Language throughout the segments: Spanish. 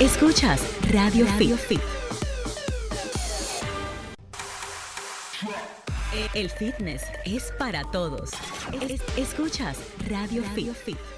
Escuchas Radio, Fit. El fitness es para todos. escuchas Radio, Fit.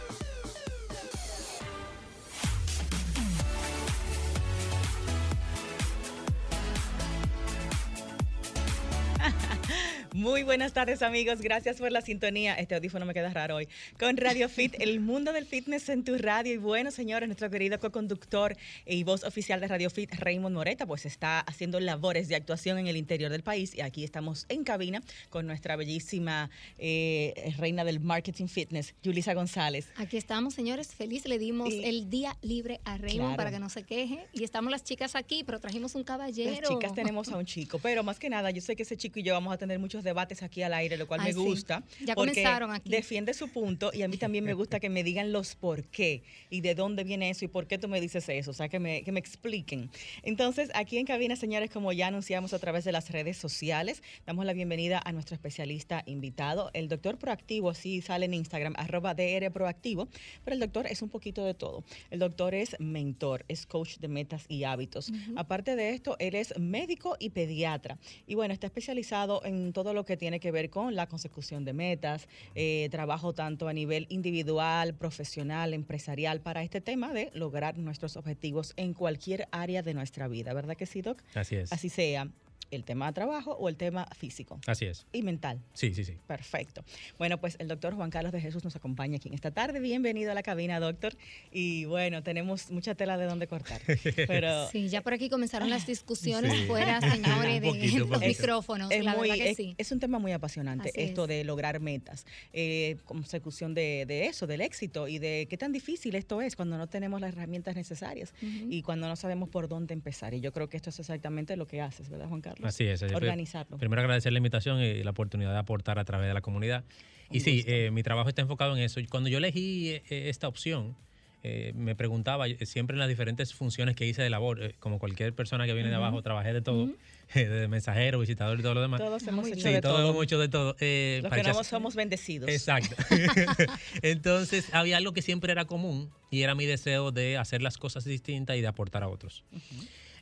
Muy buenas tardes amigos, gracias por la sintonía. Este audífono me queda raro hoy. Con Radio Fit, el mundo del fitness en tu radio. Y bueno, señores, nuestro querido co-conductor y voz oficial de Radio Fit, Raymond Moreta, pues está haciendo labores de actuación en el interior del país. Y aquí estamos en cabina con nuestra bellísima eh, reina del marketing fitness, Julisa González. Aquí estamos, señores, feliz. Le dimos el día libre a Raymond para que no se queje. Y estamos las chicas aquí, pero trajimos un caballero. Las chicas tenemos a un chico, pero más que nada, yo sé que ese chico y yo vamos a tener muchos debates aquí al aire, lo cual me gusta. Ya comenzaron aquí. Defiende su punto y a mí también me gusta que me digan los por qué y de dónde viene eso y por qué tú me dices eso, o sea, que me, que me expliquen. Entonces, aquí en cabina, señores, como ya anunciamos a través de las redes sociales, damos la bienvenida a nuestro especialista invitado, el doctor proactivo, así sale en Instagram, arroba DR proactivo, pero el doctor es un poquito de todo. El doctor es mentor, es coach de metas y hábitos. Aparte de esto, él es médico y pediatra. Y bueno, está especializado en todo lo que tiene que ver con la consecución de metas, eh, trabajo tanto a nivel individual, profesional, empresarial, para este tema de lograr nuestros objetivos en cualquier área de nuestra vida, ¿verdad que sí, Doc? Así es. Así sea el tema de trabajo o el tema físico. Así es. Y mental. Sí, sí, sí. Perfecto. Bueno, pues el doctor Juan Carlos de Jesús nos acompaña aquí en esta tarde. Bienvenido a la cabina, doctor. Y bueno, tenemos mucha tela de donde cortar. Pero... Sí, ya por aquí comenzaron las discusiones fuera, señores, de los micrófonos. Es, la verdad que sí. es, un tema muy apasionante, esto de lograr metas, eh, consecución de, eso, del éxito y de qué tan difícil esto es cuando no tenemos las herramientas necesarias y cuando no sabemos por dónde empezar. Y yo creo que esto es exactamente lo que haces, ¿verdad, Juan Carlos? Así es. Organizarlo. Primero agradecer la invitación y la oportunidad de aportar a través de la comunidad. y sí, eh, mi trabajo está enfocado en eso. Cuando yo elegí eh, esta opción, eh, me preguntaba siempre en las diferentes funciones que hice de labor, como cualquier persona que viene de abajo, trabajé de todo, de mensajero, visitador y todo lo demás. Todos hemos hecho de todo. hemos hecho de todo. Los que no somos bendecidos. Exacto. Entonces, había algo que siempre era común y era mi deseo de hacer las cosas distintas y de aportar a otros.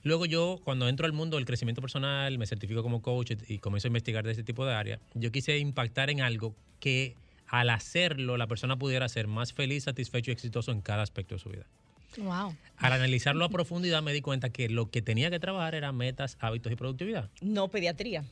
Luego yo, cuando entro al mundo del crecimiento personal, me certifico como coach y comienzo a investigar de este tipo de área, yo quise impactar en algo que al hacerlo la persona pudiera ser más feliz, satisfecho y exitoso en cada aspecto de su vida. Wow. Al analizarlo a profundidad me di cuenta que lo que tenía que trabajar era metas, hábitos y productividad. No pediatría.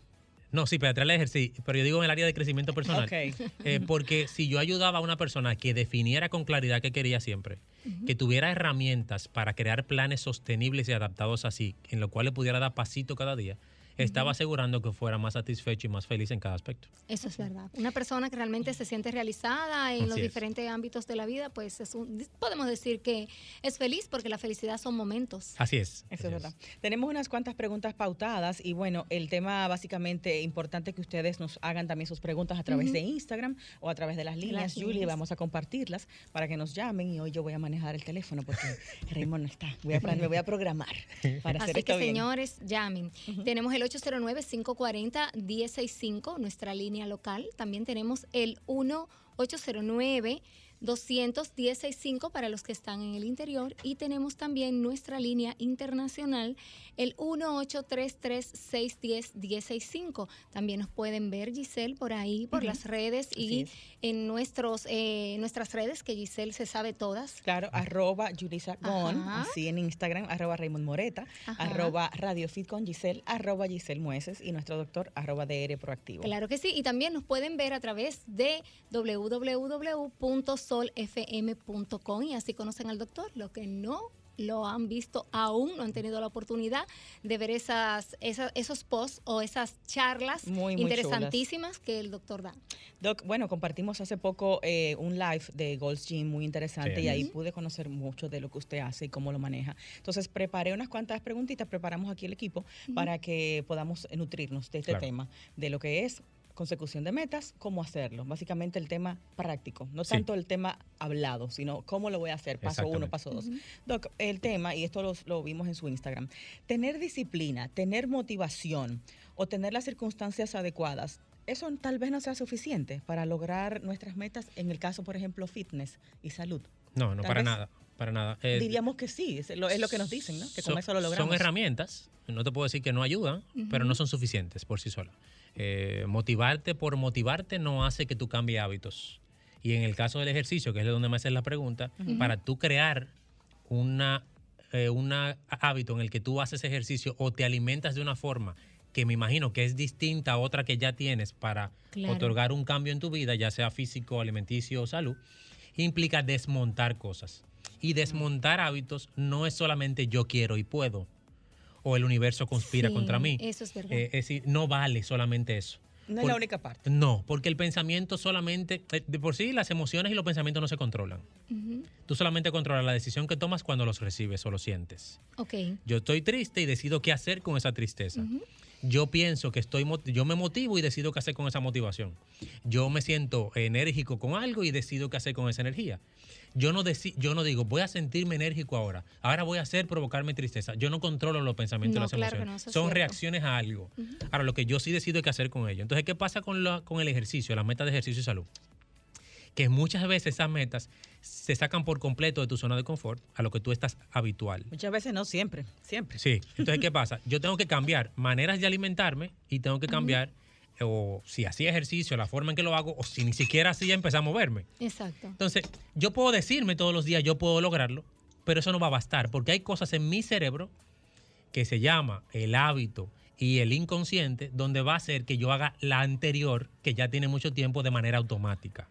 No, sí, pediatría el ejercicio, pero yo digo en el área de crecimiento personal. Eh, porque si yo ayudaba a una persona que definiera con claridad qué quería siempre, que tuviera herramientas para crear planes sostenibles y adaptados así, en lo cual le pudiera dar pasito cada día, estaba asegurando que fuera más satisfecho y más feliz en cada aspecto. Eso es verdad. Una persona que realmente se siente realizada en los diferentes ámbitos de la vida, pues es podemos decir que es feliz porque la felicidad son momentos. Así es. Eso es verdad. Tenemos unas cuantas preguntas pautadas y bueno, el tema básicamente importante que ustedes nos hagan también sus preguntas a través de Instagram o a través de las líneas. Julie, vamos a compartirlas para que nos llamen y hoy yo voy a manejar el teléfono porque Raymond no está. Voy a, me voy a programar para hacer Así que señores, llamen. Tenemos el 809-540-165, nuestra línea local. También tenemos el 1 809 21065 para los que están en el interior y tenemos también nuestra línea internacional el 1833610165. También nos pueden ver Giselle por ahí por las redes y en nuestros eh, nuestras redes que Giselle se sabe todas. Claro, arroba Yulisa Gon, así en Instagram, arroba Raymond Moreta, arroba Radio Fit con Giselle, arroba Giselle Mueces y nuestro doctor arroba DR Proactivo. Claro que sí, y también nos pueden ver a través de www solfm.com y así conocen al doctor. Lo que no lo han visto aún, no han tenido la oportunidad de ver esas, esos posts o esas charlas interesantísimas que el doctor da. Doc, bueno, compartimos hace poco eh, un live de Gold's Gym muy interesante y ahí pude conocer mucho de lo que usted hace y cómo lo maneja. Entonces preparé unas cuantas preguntitas, preparamos aquí el equipo para que podamos nutrirnos de este tema, de lo que es consecución de metas, cómo hacerlo. Básicamente el tema práctico, no tanto el tema hablado, sino cómo lo voy a hacer, paso uno, paso dos. Doc, el tema, y esto lo, vimos en su Instagram, tener disciplina, tener motivación o tener las circunstancias adecuadas, eso tal vez no sea suficiente para lograr nuestras metas, en el caso, por ejemplo, fitness y salud. No, no para nada. para nada. Eh, Diríamos que sí, es lo, es lo que nos dicen, ¿no? Que con son- eso lo logramos. Son herramientas, no te puedo decir que no ayudan, pero no son suficientes por sí solas. Eh, motivarte por motivarte no hace que tú cambies hábitos. Y en el caso del ejercicio, que es de donde me haces la pregunta, para tú crear una, eh, una hábito en el que tú haces ejercicio o te alimentas de una forma que me imagino que es distinta a otra que ya tienes para Claro. otorgar un cambio en tu vida, ya sea físico, alimenticio o salud, implica desmontar cosas. Y desmontar hábitos no es solamente yo quiero y puedo, o el universo conspira Sí, contra mí. eso es verdad. Eh, es decir, no vale solamente eso. No es la única parte. No, porque el pensamiento solamente, eh, de por sí las emociones y los pensamientos no se controlan. Tú solamente controlas la decisión que tomas cuando los recibes o los sientes. Ok. Yo estoy triste y decido qué hacer con esa tristeza. Yo pienso que estoy, yo me motivo y decido qué hacer con esa motivación. Yo me siento enérgico con algo y decido qué hacer con esa energía. Yo no, yo no digo, voy a sentirme enérgico ahora. Ahora voy a hacer provocarme tristeza. Yo no controlo los pensamientos No, y las claro emociones. no, Son cierto. reacciones a algo. Ahora, lo que yo sí decido qué hacer con ello. Entonces, ¿qué pasa con, la- con el ejercicio, las metas de ejercicio y salud? Que muchas veces esas metas se sacan por completo de tu zona de confort a lo que tú estás habitual. Muchas veces no, siempre, siempre. Sí, entonces ¿qué pasa? Yo tengo que cambiar maneras de alimentarme y tengo que cambiar, o si hacía ejercicio, la forma en que lo hago, o si ni siquiera hacía, empezar a moverme. Exacto. Entonces, yo puedo decirme todos los días, yo puedo lograrlo, pero eso no va a bastar, porque hay cosas en mi cerebro que se llama el hábito y el inconsciente, donde va a hacer que yo haga la anterior, que ya tiene mucho tiempo, de manera automática.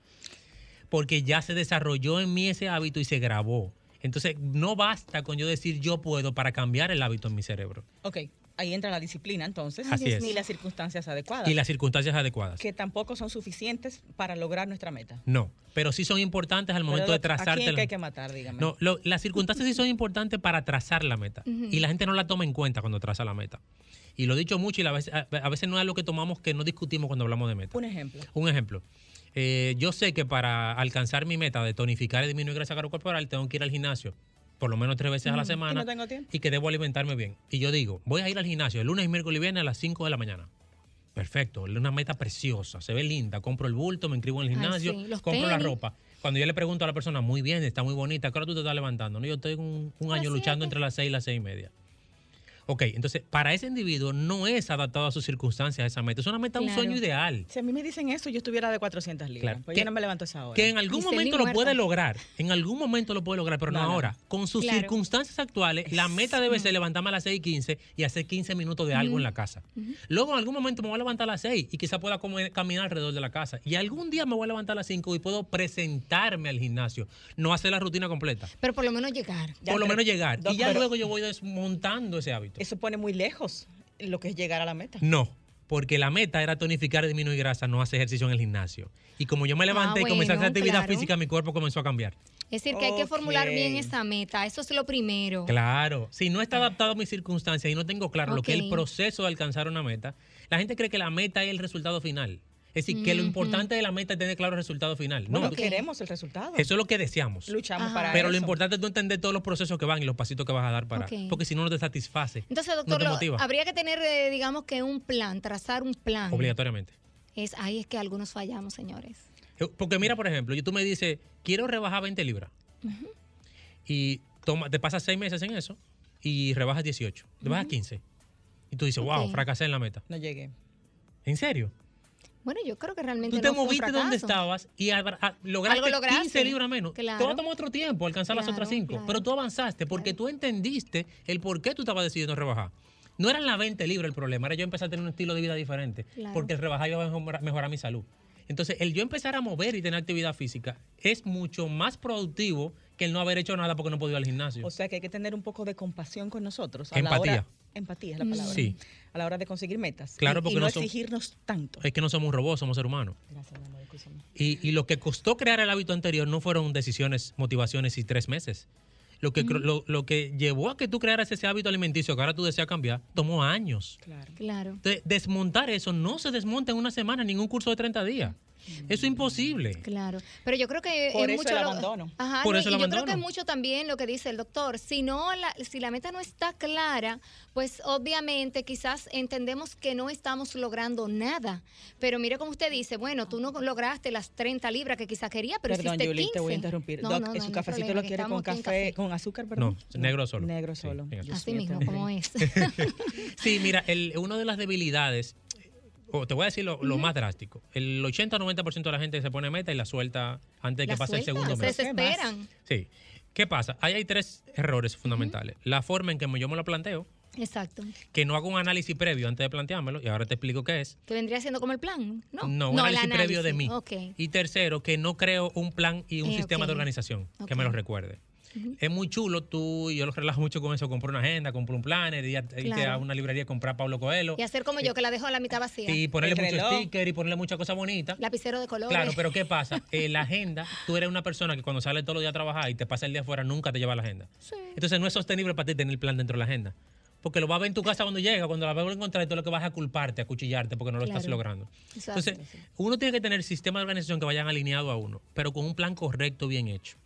Porque ya se desarrolló en mí ese hábito y se grabó. Entonces, no basta con yo decir yo puedo para cambiar el hábito en mi cerebro. Ok, ahí entra la disciplina entonces. Así es. Y las circunstancias adecuadas. Y las circunstancias adecuadas. Que tampoco son suficientes para lograr nuestra meta. No, pero sí son importantes al momento de Pero, ¿A trazarte. quién es que la- hay que matar, dígame? No, lo- las circunstancias sí son importantes para trazar la meta. Y la gente no la toma en cuenta cuando traza la meta. Y lo he dicho mucho y la a, a veces no es lo que tomamos que no discutimos cuando hablamos de meta. Un ejemplo. Un ejemplo. Eh, yo sé que para alcanzar mi meta de tonificar y disminuir grasa corporal tengo que ir al gimnasio por lo menos tres veces a la Y semana no tengo tiempo. y que debo alimentarme bien. Y yo digo, voy a ir al gimnasio el lunes miércoles y viernes a las 5 de la mañana. Perfecto, es una meta preciosa, se ve linda. Compro el bulto, me inscribo en el Ay, gimnasio, sí, compro la ropa. Cuando yo le pregunto a la persona, muy bien, está muy bonita, ¿qué hora tú te estás levantando? No, yo estoy un, un año luchando entre las 6 y las 6 y media. Ok, entonces, para ese individuo no es adaptado a sus circunstancias esa meta. Es una meta, un Claro. sueño ideal. Si a mí me dicen eso, yo estuviera de 400 libras. Claro. Pues Que- yo no me levanto esa hora. Que en algún momento lo puede lograr. En algún momento lo puede lograr, pero no, No, no. ahora. Con sus Claro. circunstancias actuales, la meta debe ser levantarme a las 6 y 15 y hacer 15 minutos de algo en la casa. Luego, en algún momento me voy a levantar a las 6 y quizá pueda como caminar alrededor de la casa. Y algún día me voy a levantar a las 5 y puedo presentarme al gimnasio. No hacer la rutina completa. Pero por lo menos llegar. Ya por lo menos llegar. Y ya pero- luego yo voy desmontando ese hábito. Eso pone muy lejos lo que es llegar a la meta. No, porque la meta era tonificar y disminuir grasa, no hacer ejercicio en el gimnasio. Y como yo me levanté y comencé a hacer Ah, actividad claro. física, mi cuerpo comenzó a cambiar. Es decir, que hay que formular bien esa meta. Eso es lo primero. Claro, si no está adaptado a mis circunstancias y no tengo claro lo que es el proceso de alcanzar una meta, la gente cree que la meta es el resultado final. Es decir, que lo importante de la meta es tener claro el resultado final. No, queremos el resultado. eso es lo que deseamos. Luchamos Ajá. para Pero eso. lo importante es tú entender todos los procesos que van y los pasitos que vas a dar para. Porque si no, no te satisface. Entonces, no doctor, te lo- motiva. habría que tener, eh, digamos que un plan, trazar un plan. Obligatoriamente. Es ahí es que algunos fallamos, señores. Eh, Porque mira, por ejemplo, yo- tú me dices, quiero rebajar 20 libras. Y toma, te pasas 6 meses en eso y rebajas 18. Te bajas 15. Y tú dices, wow, fracasé en la meta. No llegué. ¿En serio? Bueno, yo creo que realmente Tú te no moviste donde estabas y abra- a- lograste, Algo lograste. 15 libras menos. Claro. Te va a tomar otro tiempo alcanzar las otras 5. claro. Pero tú avanzaste porque tú entendiste el por qué tú estabas decidiendo rebajar. No eran las 20 libras el problema, era yo empezar a tener un estilo de vida diferente. Claro. Porque el rebajar iba a mejorar, mejorar mi salud. Entonces, el yo empezar a mover y tener actividad física es mucho más productivo que el no haber hecho nada porque no podía ir al gimnasio. O sea que hay que tener un poco de compasión con nosotros. A Empatía. La hora, empatía es la palabra. Sí. A la hora de conseguir metas. Claro, Y- porque y, no exigirnos tanto. es que no somos robots, somos seres humanos. Gracias, mi amor, escúchame. Y, y lo que costó crear el hábito anterior no fueron decisiones, motivaciones y tres meses. Lo que, lo, lo que llevó a que tú crearas ese hábito alimenticio que ahora tú deseas cambiar, tomó años. Claro. Claro. Entonces, desmontar eso no se desmonta en una semana, en ningún curso de 30 días. Eso es imposible. Claro, pero yo creo que Por es eso mucho el lo- abandono. Ajá, Por no, eso y el yo creo que es mucho también lo que dice el doctor. Si no, la, si la meta no está clara, pues obviamente quizás entendemos que no estamos logrando nada. Pero mire como usted dice, bueno, tú no lograste las 30 libras que quizás quería, pero Perdón, hiciste Julie, 15. te voy a interrumpir. No, Doc, no, no, ¿su no hay cafecito problema, lo quiere con café, con azúcar, perdón? No, negro solo. Negro solo. Así mismo, te- como es. Sí, mira, el, una de las debilidades, te voy a decir lo, lo más drástico, el 80-90% de la gente se pone meta y la suelta antes de que pase el segundo se mes. desesperan. Sí. ¿Qué pasa? Ahí hay tres errores fundamentales. La forma en que yo me lo planteo, Exacto. que no hago un análisis previo antes de planteármelo, y ahora te explico qué es. Que vendría siendo como el plan, ¿no? un el análisis, previo de mí. Ok. Y tercero, que no creo un plan y un Eh, sistema de organización que me lo recuerde. Es muy chulo, tú, y yo lo relajo mucho con eso, compro una agenda, compro un planner, y irte Claro. a una librería y comprar Pablo Coelho, Y hacer como yo, que la dejo a la mitad vacía. y ponerle reloj. stickers y ponerle muchas cosas bonitas. Lapicero de colores. Claro, pero ¿qué pasa? Eh, la agenda, tú eres una persona que cuando sale todos los días a trabajar y te pasa el día afuera, nunca te lleva la agenda. Sí. Entonces no es sostenible para ti tener el plan dentro de la agenda. Porque lo vas a ver en tu casa cuando llega, cuando la vas a encontrar, y todo lo que vas a culparte, a cuchillarte porque no lo estás logrando. Entonces, uno tiene que tener sistemas de organización que vayan alineados a uno, pero con un plan correcto, bien hecho.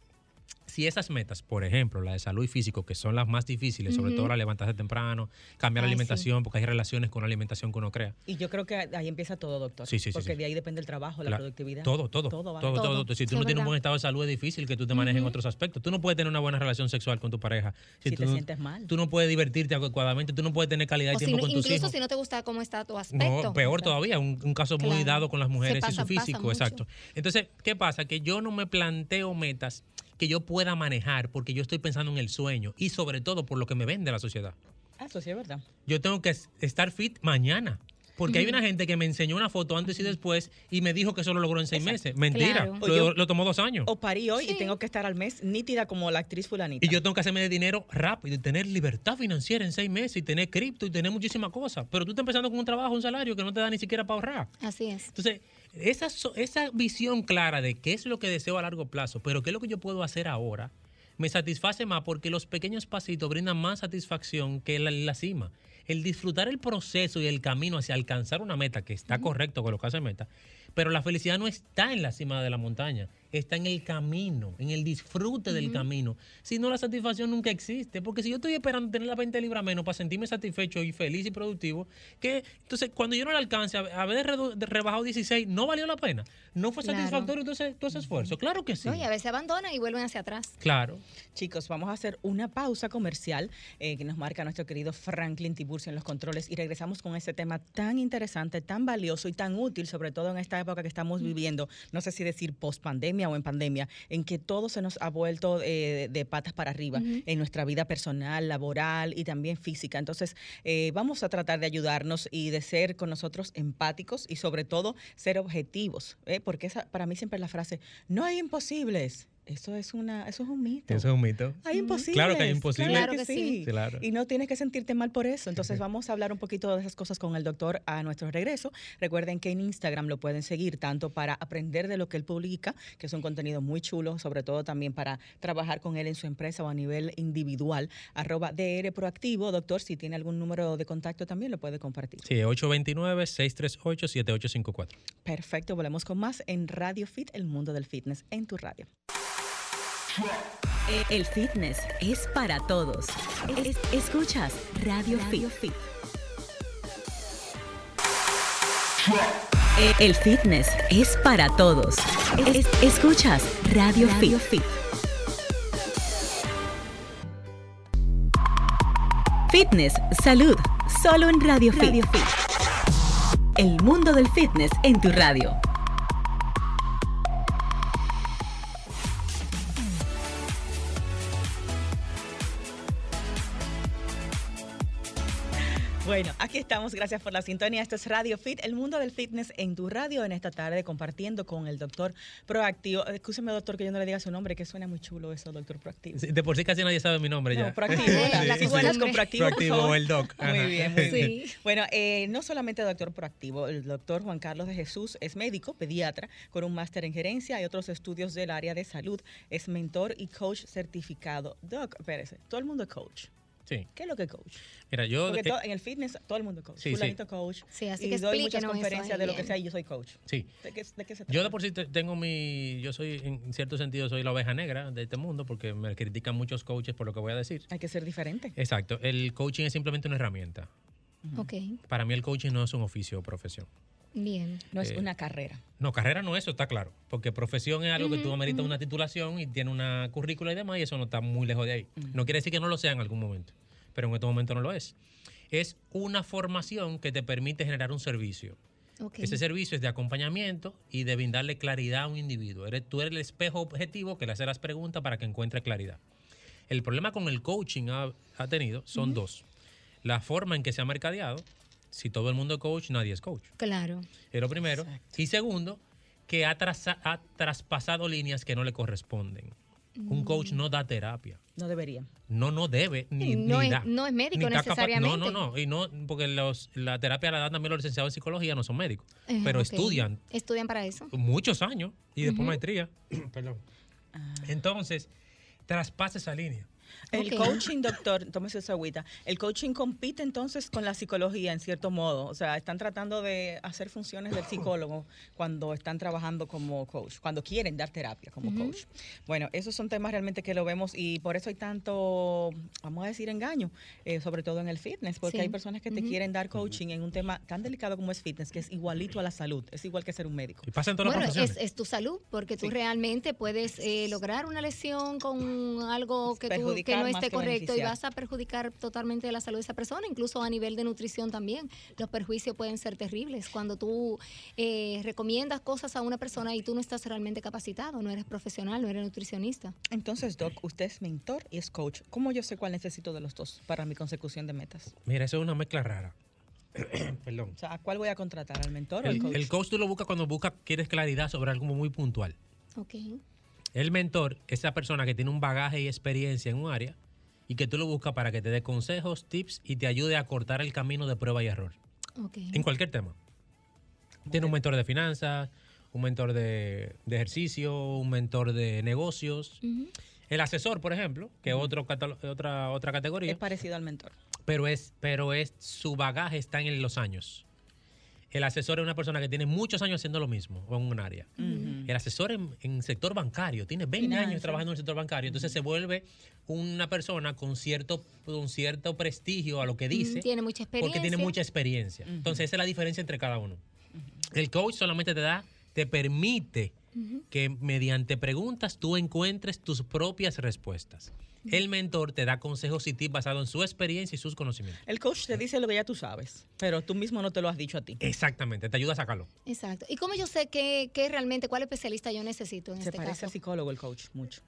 Si esas metas, por ejemplo, la de salud y físico, que son las más difíciles, sobre todo la levantarse temprano, cambiar la sí. alimentación, porque hay relaciones con la alimentación que uno crea. Y yo creo que ahí empieza todo, doctor. Sí, sí, sí, Porque sí. de ahí depende el trabajo, la productividad. Todo, todo. Todo Todo, va. todo, Todo. Si tú Sí, no es tienes un buen estado de salud, es difícil que tú te manejes en otros aspectos. Tú no puedes tener una buena relación sexual con tu pareja. Si te tú, sientes mal. Tú no puedes divertirte adecuadamente, tú no puedes tener calidad de O si tiempo no- con tus incluso si no te gusta cómo está tu aspecto. No, peor todavía, un, un caso muy dado con las mujeres y su físico, exacto. Entonces, ¿qué pasa? Que yo no me planteo metas que yo pueda manejar porque yo estoy pensando en el sueño y sobre todo por lo que me vende la sociedad. Ah, eso sí es verdad. Yo tengo que es- estar fit mañana. Porque hay una gente que me enseñó una foto antes y después y me dijo que eso lo logró en seis meses. Mentira. Claro. Lo, yo- lo tomó dos años. O parí hoy Sí. y tengo que estar al mes nítida como la actriz fulanita. Y yo tengo que hacerme de dinero rápido y tener libertad financiera en seis meses y tener cripto y tener muchísimas cosas. Pero tú estás empezando con un trabajo, un salario que no te da ni siquiera para ahorrar. Así es. Entonces, esa, esa visión clara de qué es lo que deseo a largo plazo, pero qué es lo que yo puedo hacer ahora, me satisface más porque los pequeños pasitos brindan más satisfacción que la, la cima. El disfrutar el proceso y el camino hacia alcanzar una meta, que está correcto colocarse meta, pero la felicidad no está en la cima de la montaña, está en el camino, en el disfrute del camino. Si no, la satisfacción nunca existe, porque si yo estoy esperando tener la 20 libras menos para sentirme satisfecho y feliz y productivo, que entonces cuando yo no la alcance, a- haber rebajado 16, no valió la pena. No fue Claro. satisfactorio todo ese, todo ese esfuerzo. Claro que sí. ¿no? Y a veces abandonan y vuelven hacia atrás. Claro. Chicos, vamos a hacer una pausa comercial eh, que nos marca nuestro querido Franklin Tiburcio en los controles y regresamos con ese tema tan interesante, tan valioso y tan útil, sobre todo en esta época que estamos viviendo, no sé si decir post pandemia o en pandemia, en que todo se nos ha vuelto eh, de patas para arriba en nuestra vida personal, laboral y también física. Entonces, eh, vamos a tratar de ayudarnos y de ser con nosotros empáticos y sobre todo ser objetivos, ¿eh? porque esa, para mí siempre es la frase, no hay imposibles. Eso es una, eso es un mito. Eso es un mito. Hay imposibles. Claro que hay imposibles. Claro que sí. Claro. Y no tienes que sentirte mal por eso. Entonces vamos a hablar un poquito de esas cosas con el doctor a nuestro regreso. Recuerden que en Instagram lo pueden seguir tanto para aprender de lo que él publica, que es un contenido muy chulo, sobre todo también para trabajar con él en su empresa o a nivel individual. Arroba DR Proactivo. Doctor, si tiene algún número de contacto también lo puede compartir. Sí, 829-638-7854. Perfecto, volvemos con más en Radio Fit, el mundo del fitness, en tu radio. El fitness es para todos. Es- escuchas Radio, Fit. El fitness es para todos. Es- escuchas Radio, Fit. Fitness, salud, solo en Radio, Fit. El mundo del fitness en tu radio. Bueno, aquí estamos, gracias por la sintonía. Esto es Radio Fit, el mundo del fitness en tu radio en esta tarde, compartiendo con el doctor Proactivo. Escúcheme, doctor, que yo no le diga su nombre, que suena muy chulo eso, doctor Proactivo. Sí, De por sí casi nadie sabe mi nombre No, ya. proactivo. Sí, las sí, igualas sí. con proactivo. Proactivo o el doc. Muy bien, muy bien. Bueno, eh, no solamente doctor proactivo, el doctor Juan Carlos de Jesús es médico, pediatra, con un máster en gerencia y otros estudios del área de salud. Es mentor y coach certificado. Doc, espérese, todo el mundo es coach. Sí. ¿Qué es lo que es coach? Mira, yo. Porque eh, todo- en el fitness todo el mundo es coach. Sí, sí. Fulanito coach. Sí, así y que doy muchas conferencias de lo que sea y yo soy coach. sí. ¿De qué, de qué se trata? Yo de por sí te- tengo mi. Yo soy, en cierto sentido, soy la oveja negra de este mundo porque me critican muchos coaches por lo que voy a decir. Hay que ser diferente. Exacto. El coaching es simplemente una herramienta. Ok, Para mí, el coaching no es un oficio o profesión. Bien. No es Eh, una carrera. No, carrera no es eso, está claro. Porque profesión es algo que tú ameritas una titulación y tiene una currícula y demás, y eso no está muy lejos de ahí. No quiere decir que no lo sea en algún momento, pero en este momento no lo es. Es una formación que te permite generar un servicio. Ese servicio es de acompañamiento y de brindarle claridad a un individuo. Eres, tú eres el espejo objetivo que le hace las preguntas para que encuentre claridad. El problema con el coaching ha, ha tenido son dos. La forma en que se ha mercadeado. Si todo el mundo es coach, nadie es coach. Claro. Es lo primero. Y segundo, que ha, traza- ha traspasado líneas que no le corresponden. Un coach no da terapia. No debería. No, no debe, ni, No ni es- da. no es médico necesariamente. no, no, no. Y no, porque los, la terapia la dan también los licenciados en psicología, no son médicos. Pero estudian Estudian para eso. muchos años y después maestría. Perdón. Ah. Entonces, traspasa esa línea. El coaching, doctor, tómese su agüita. El coaching compite entonces con la psicología en cierto modo. O sea, están tratando de hacer funciones del psicólogo cuando están trabajando como coach, cuando quieren dar terapia como coach. Bueno, esos son temas realmente que lo vemos y por eso hay tanto, vamos a decir, engaño, eh, sobre todo en el fitness, porque Sí. hay personas que te quieren dar coaching en un tema tan delicado como es fitness, que es igualito a la salud, es igual que ser un médico. Y pasa en todas Bueno, las es, tu salud, porque tú Sí. realmente puedes eh, lograr una lesión con algo que, tú- que no más esté que correcto y vas a perjudicar totalmente la salud de esa persona, incluso a nivel de nutrición también. Los perjuicios pueden ser terribles cuando tú eh, recomiendas cosas a una persona y tú no estás realmente capacitado, no eres profesional, no eres nutricionista. Entonces, Doc, usted es mentor y es coach. ¿Cómo yo sé cuál necesito de los dos para mi consecución de metas? Mira, eso es una mezcla rara. Perdón. O sea, ¿a cuál voy a contratar? ¿Al mentor o al El, coach? el coach tú lo buscas cuando buscas, quieres claridad sobre algo muy puntual. Ok. El mentor es esa persona que tiene un bagaje y experiencia en un área y que tú lo buscas para que te dé consejos, tips y te ayude a cortar el camino de prueba y error. Ok. En cualquier tema. Tiene un mentor de finanzas, un mentor de, de ejercicio, un mentor de negocios. El asesor, por ejemplo, que es otra, otra categoría. Es parecido al mentor. pero es, pero es su bagaje está en los años. El asesor es una persona que tiene muchos años haciendo lo mismo o en un área. El asesor en, en sector bancario tiene 20 años trabajando en el sector bancario, entonces se vuelve una persona con cierto, con cierto prestigio a lo que dice, Tiene mucha experiencia. porque tiene mucha experiencia. Entonces esa es la diferencia entre cada uno. El coach solamente te da, te permite que mediante preguntas tú encuentres tus propias respuestas. El mentor te da consejos y tips basados en su experiencia y sus conocimientos. El coach te dice lo que ya tú sabes, pero tú mismo no te lo has dicho a ti. Exactamente, te ayuda a sacarlo. Exacto. ¿Y cómo yo sé que, que realmente cuál especialista yo necesito en Se este parece caso? al psicólogo el coach, mucho.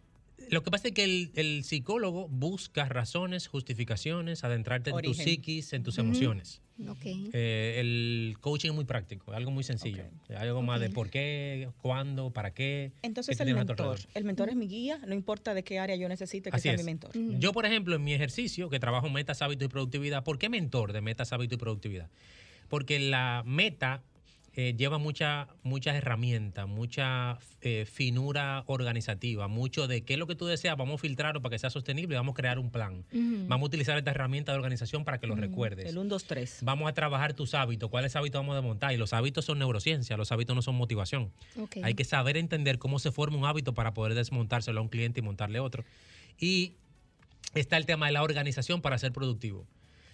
Lo que pasa es que el, el psicólogo busca razones, justificaciones, adentrarte en tu psiquis, en tus emociones. Ok. Eh, el coaching es muy práctico, algo muy sencillo. Algo más de por qué, cuándo, para qué. Entonces qué el mentor, alrededor. el mentor es mi guía, no importa de qué área yo necesite que Así sea es. mi mentor. Yo, por ejemplo, en mi ejercicio, que trabajo metas, hábitos y productividad, ¿por qué mentor de metas, hábitos y productividad? Porque la meta eh, lleva mucha, muchas herramientas, mucha eh, finura organizativa, mucho de qué es lo que tú deseas, vamos a filtrarlo para que sea sostenible y vamos a crear un plan. Vamos a utilizar esta herramienta de organización para que lo recuerdes. El 1, 2, 3. Vamos a trabajar tus hábitos, cuáles hábitos vamos a montar. Y los hábitos son neurociencia, los hábitos no son motivación. Hay que saber entender cómo se forma un hábito para poder desmontárselo a un cliente y montarle otro. Y está el tema de la organización para ser productivo.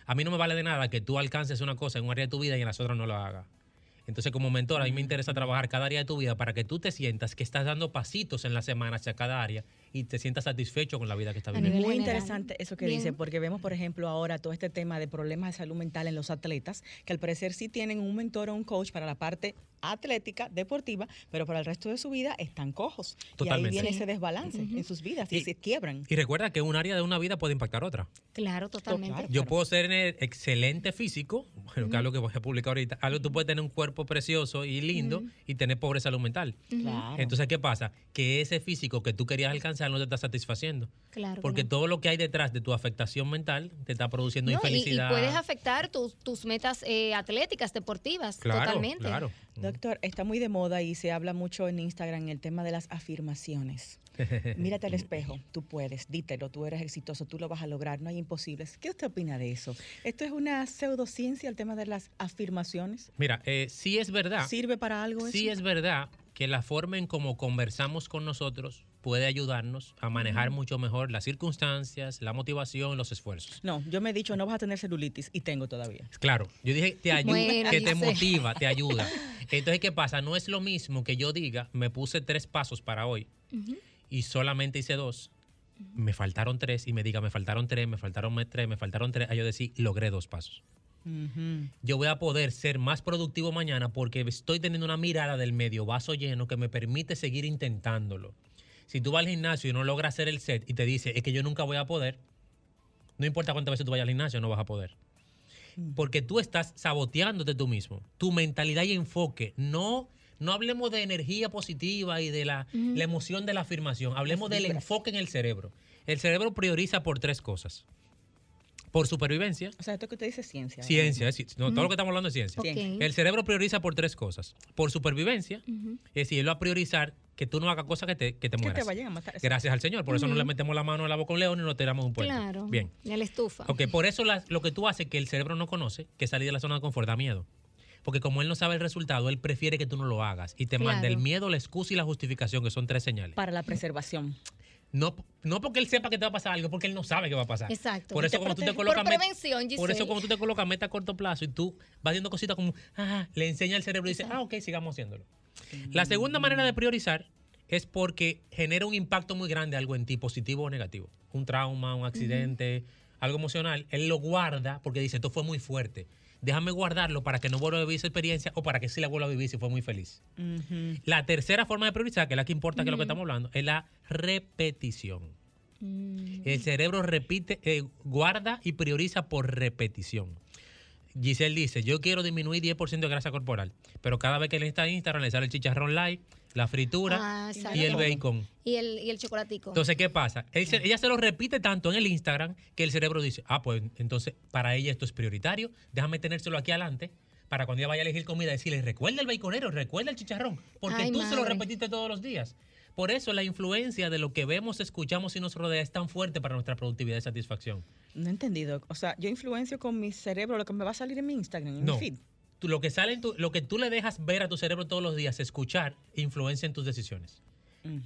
A mí no me vale de nada que tú alcances una cosa en un área de tu vida y en las otras no lo hagas. Entonces, como mentor, a mí me interesa trabajar cada área de tu vida para que tú te sientas que estás dando pasitos en la semana hacia cada área y te sientas satisfecho con la vida que estás viviendo. Muy general. interesante eso que Bien. dice, porque vemos, por ejemplo, ahora todo este tema de problemas de salud mental en los atletas, que al parecer sí tienen un mentor o un coach para la parte atlética, deportiva, pero para el resto de su vida están cojos. Y Totalmente. ahí viene ese desbalance en sus vidas y, Y- se quiebran. Y recuerda que un área de una vida puede impactar otra. Claro, totalmente. claro. Yo puedo ser excelente físico, bueno, que es algo que voy a publicar ahorita. Algo tú puedes tener un cuerpo precioso y lindo y tener pobre salud mental. Claro. Entonces, ¿qué pasa? Que ese físico que tú querías alcanzar no te está satisfaciendo. Claro. Porque claro. todo lo que hay detrás de tu afectación mental te está produciendo No, y- y, infelicidad. puedes afectar tus, tus metas eh, atléticas, deportivas, Claro, totalmente. claro. Doctor, está muy de moda y se habla mucho en Instagram el tema de las afirmaciones. Mírate al espejo, tú puedes, dítelo, tú eres exitoso, tú lo vas a lograr, no hay imposibles. ¿Qué usted opina de eso? ¿Esto es una pseudociencia el tema de las afirmaciones? Mira, eh, sí es verdad. ¿Sirve para algo eso? Sí es verdad que la forma en cómo conversamos con nosotros puede ayudarnos a manejar mucho mejor las circunstancias, la motivación, los esfuerzos. No, yo me he dicho, no vas a tener celulitis y tengo todavía. Claro, yo dije, te ayuda, Bueno, que te motiva, te ayuda. Entonces, ¿qué pasa? No es lo mismo que yo diga, me puse tres pasos para hoy y solamente hice dos. Me faltaron tres y me diga, me faltaron tres, me faltaron tres, me faltaron tres. A yo decir, logré dos pasos. Yo voy a poder ser más productivo mañana porque estoy teniendo una mirada del medio vaso lleno que me permite seguir intentándolo. Si tú vas al gimnasio y no logras hacer el set y te dice, es que yo nunca voy a poder, no importa cuántas veces tú vayas al gimnasio, no vas a poder. Porque tú estás saboteándote tú mismo. Tu mentalidad y enfoque. No, no hablemos de energía positiva y de la, la emoción de la afirmación. Hablemos del enfoque en el cerebro. El cerebro prioriza por tres cosas. Por supervivencia, O sea, esto que usted dice es ciencia. ciencia, es no, todo lo que estamos hablando es ciencia. El cerebro prioriza por tres cosas. Por supervivencia, es decir, él va a priorizar que tú no hagas cosas que te, que te Que mueras. te vayan a matar. Gracias al Señor. Por eso no le metemos la mano en la boca a un león y no tiramos un puente. Claro. Bien. En la estufa. Ok, por eso la- lo que tú haces que el cerebro no conoce, que salir de la zona de confort, da miedo. Porque como él no sabe el resultado, él prefiere que tú no lo hagas. Y te manda Claro. el miedo, la excusa y la justificación, que son tres señales. Para la preservación. No, no porque él sepa que te va a pasar algo, porque él no sabe que va a pasar. Exacto. Por eso cuando tú te colocas por prevención, Por eso cuando tú te colocas meta a corto plazo y tú vas haciendo cositas como, ah, le enseña al cerebro y dice, ah, ok, sigamos haciéndolo. La segunda manera de priorizar es porque genera un impacto muy grande algo en ti, positivo o negativo. Un trauma, un accidente, algo emocional. Él lo guarda porque dice, esto fue muy fuerte. Déjame guardarlo para que no vuelva a vivir esa experiencia o para que sí la vuelva a vivir si fue muy feliz. La tercera forma de priorizar, que es la que importa, que es lo que estamos hablando, es la repetición. Mm. El cerebro repite, eh, guarda y prioriza por repetición. Giselle dice, yo quiero disminuir 10% de grasa corporal, pero cada vez que le está en Instagram le sale el chicharrón light, la fritura Ah, y el bacon. Y el, y el chocolatico. Entonces, ¿qué pasa? Él se- ella se lo repite tanto en el Instagram que el cerebro dice, ah, pues entonces para ella esto es prioritario, déjame tenérselo aquí adelante para cuando ella vaya a elegir comida decirle, recuerda el baconero, recuerda el chicharrón, porque Ay, tú se lo repetiste todos los días. Por eso la influencia de lo que vemos, escuchamos y nos rodea es tan fuerte para nuestra productividad y satisfacción. No he entendido. O sea, yo influencio con mi cerebro lo que me va a salir en mi Instagram, en No. mi feed. Tú- lo, que sale en tu- lo que tú le dejas ver a tu cerebro todos los días, escuchar, influencia en tus decisiones.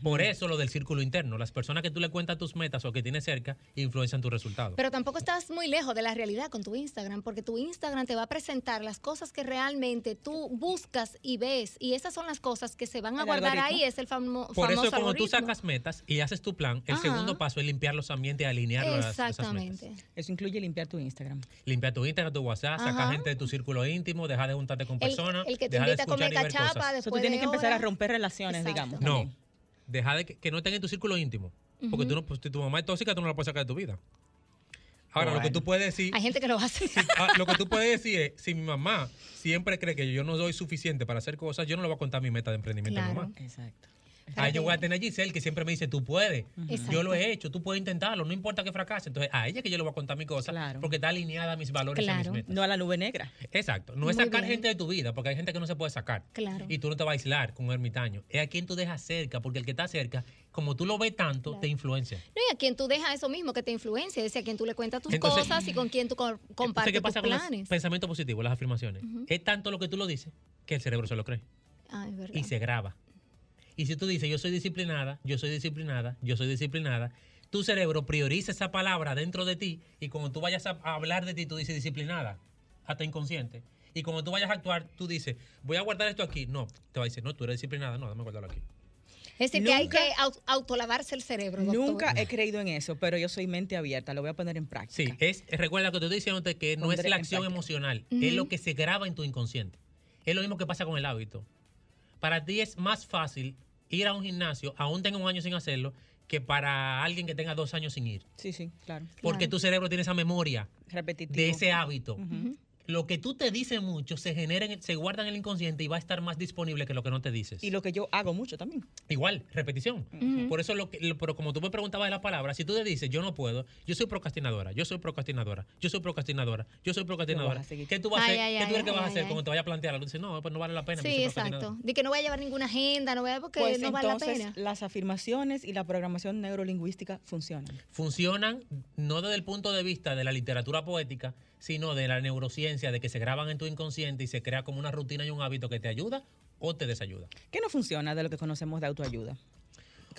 Por eso lo del círculo interno. Las personas que tú le cuentas tus metas o que tienes cerca influencian tus resultados. Pero tampoco estás muy lejos de la realidad con tu Instagram, porque tu Instagram te va a presentar las cosas que realmente tú buscas y ves, y esas son las cosas que se van a guardar algoritmo. ahí, es el famo- Por eso famoso cuando tú sacas metas y haces tu plan, el Ajá. segundo paso es limpiar los ambientes y alinearlos a las- esas Exactamente. metas. Eso incluye limpiar tu Instagram. Limpia tu Instagram, tu WhatsApp, saca Ajá. gente de tu círculo íntimo, deja de juntarte con personas, el que te deja de invita a comer cachapa cosas. O sea, después tú tienes de que empezar a romper relaciones, Exacto. digamos. No, también. Deja de que, que no estén en tu círculo íntimo. Porque tú no, pues, si tu mamá es tóxica, tú no la puedes sacar de tu vida. Ahora, lo que tú puedes decir, Hay gente que lo hace. ah, lo que tú puedes decir es, si mi mamá siempre cree que yo no doy suficiente para hacer cosas, yo no le voy a contar mi meta de emprendimiento a mi mamá. Exacto. Ahí yo voy a tener a Giselle que siempre me dice, tú puedes. Exacto. Yo lo he hecho, tú puedes intentarlo, no importa que fracase. Entonces, a ella que yo le voy a contar mi cosa Claro. porque está alineada a mis valores y a mis Claro. metas. No a la nube negra. Exacto. No es Muy sacar bien. gente de tu vida, porque hay gente que no se puede sacar. Claro. Y tú no te vas a aislar con un ermitaño. Es a quien tú dejas cerca, porque el que está cerca, como tú lo ves tanto, te influencia. No, y a quien tú dejas eso mismo que te influencia, es a quien tú le cuentas tus Entonces- cosas y con quien tú co- compartes ¿qué tus pasa con los planes. pensamientos positivos, las afirmaciones? Es tanto lo que tú lo dices que el cerebro se lo cree Ah, es verdad. y se graba. Y si tú dices, yo soy disciplinada, yo soy disciplinada, yo soy disciplinada, tu cerebro prioriza esa palabra dentro de ti y cuando tú vayas a hablar de ti, tú dices disciplinada, hasta inconsciente. Y cuando tú vayas a actuar, tú dices, voy a guardar esto aquí. No, te va a decir, no, tú eres disciplinada, no, déjame guardarlo aquí. Es decir, que hay Nunca- que au- autolavarse el cerebro, doctor. Nunca he creído en eso, pero yo soy mente abierta. Lo voy a poner en Sí, práctica. es, recuerda que te estoy diciéndote que no es la acción práctica. emocional, es lo que se graba en tu inconsciente. Es lo mismo que pasa con el hábito. Para ti es más fácil ir a un gimnasio, aún tenga un año sin hacerlo, que para alguien que tenga dos años sin ir. Sí, sí, claro. Porque Claro. tu cerebro tiene esa memoria Repetitivo. de ese hábito lo que tú te dices mucho se genera, en el- se guarda en el inconsciente y va a estar más disponible que lo que no te dices. Y lo que yo hago mucho también. Igual, repetición. Ujú. Por eso, lo que, lo- pero como tú me preguntabas de la palabra, si tú te dices, yo no puedo, yo soy procrastinadora, yo soy procrastinadora, yo soy procrastinadora, yo soy procrastinadora, a. ¿qué tú vas a hacer? ay, ¿Qué tú crees que vas a ay, hacer ay. cuando te vaya a plantear algo? Dices, no, pues no vale la pena. Sí, exacto. procrastinadora". De que no voy a llevar ninguna agenda, no voy a porque Pues no vale la entonces pena. las afirmaciones y la programación neurolingüística funcionan. Funcionan no desde el punto de vista de la literatura poética, sino de la neurociencia, de que se graban en tu inconsciente y se crea como una rutina y un hábito que te ayuda o te desayuda. ¿Qué no funciona de lo que conocemos de autoayuda?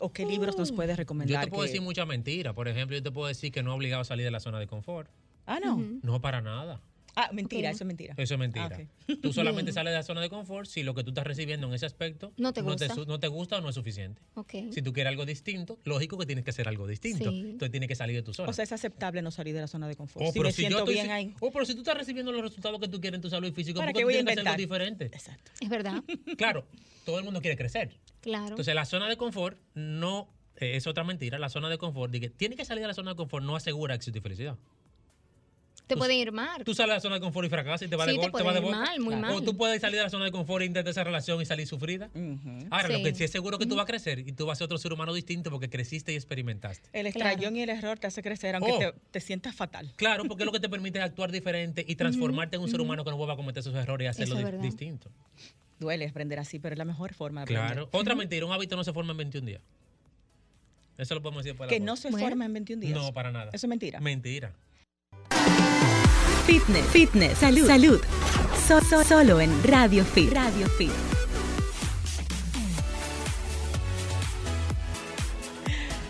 ¿O qué libros nos puedes Yo recomendar? te puedo que- decir mucha mentira. Por ejemplo, yo te puedo decir que no es obligado a salir de la zona de confort. Ah, no. Ujú. No para nada. Ah, mentira, eso es mentira. Eso es mentira. Ah. Tú solamente Bien. sales de la zona de confort si lo que tú estás recibiendo en ese aspecto No te gusta. su- no te gusta o no es suficiente. Ok. Si tú quieres algo distinto, lógico que tienes que hacer algo distinto. Sí. Entonces tienes que salir de tu zona. O sea, es aceptable no salir de la zona de confort. Oh, si pero me si yo siento estoy- bien ahí. oh, pero si tú estás recibiendo los resultados que tú quieres en tu salud física, ¿Para ¿por qué voy a que hacer algo inventar? diferente? Exacto. Es verdad. Claro, todo el mundo quiere crecer. Claro. Entonces, la zona de confort no eh, es otra mentira. La zona de confort, de que tiene que salir de la zona de confort, no asegura éxito y felicidad. Te pueden ir mal. Tú sales de la zona de confort y fracasas y te va Sí, de te gol, te va puede de ir boca. mal, muy Claro. O mal. tú puedes salir de la zona de confort e intentar esa relación y salir sufrida. Ahora, lo que sí es seguro que tú vas a crecer y tú vas a ser otro ser humano distinto porque creciste y experimentaste. El Claro. estrellón y el error te hace crecer, aunque Oh. te, te sientas fatal. Claro, porque es lo que te permite es actuar diferente y transformarte en un ser humano que no vuelva a cometer esos errores y hacerlo di- verdad. distinto. Duele aprender así, pero es la mejor forma de aprender. Claro. Otra mentira, un hábito no se forma en 21 días. Eso lo podemos decir por Que no se Bueno. forma en 21 días. No, para nada. Eso es mentira. Mentira. Fitness, fitness, salud, salud. So- so- solo en Radio Fit. Radio Fit.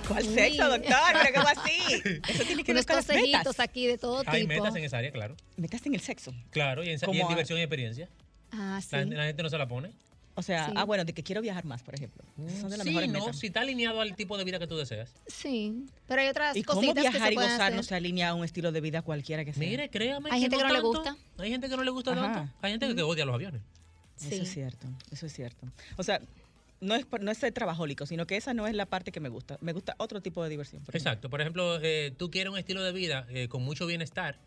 ¿Cuál sexo, doctor? ¿Pero cómo así? Eso tiene que ver con las consejitos metas. aquí de todo Hay tipo. metas en esa área, claro. Metas en el sexo. Claro, y en, y en diversión y experiencia. Ah, sí. La gente no se la pone. O sea, Sí. ah, bueno, de que quiero viajar más, por ejemplo. Son de las sí, mejores no, metas. si está alineado al tipo de vida que tú deseas. Sí. Pero hay otras ¿Y cómo cositas que viajar se y gozar hacer. no se alinea a un estilo de vida cualquiera que sea? Mire, créame. Hay gente que no le tanto. gusta. Hay gente que no le gusta Ajá. tanto. Hay gente que odia los aviones. Eso Sí. es cierto, eso es cierto. O sea, no es, por- no es ser trabajólico, sino que esa no es la parte que me gusta. Me gusta otro tipo de diversión. por. Exacto. Por ejemplo, eh, tú quieres un estilo de vida eh, con mucho bienestar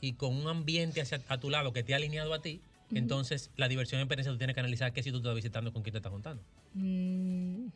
y con un ambiente hacia, a tu lado que te ha alineado a ti. Entonces, la diversión y experiencia tú tienes que analizar qué si tú estás visitando con quién te estás juntando. Mm,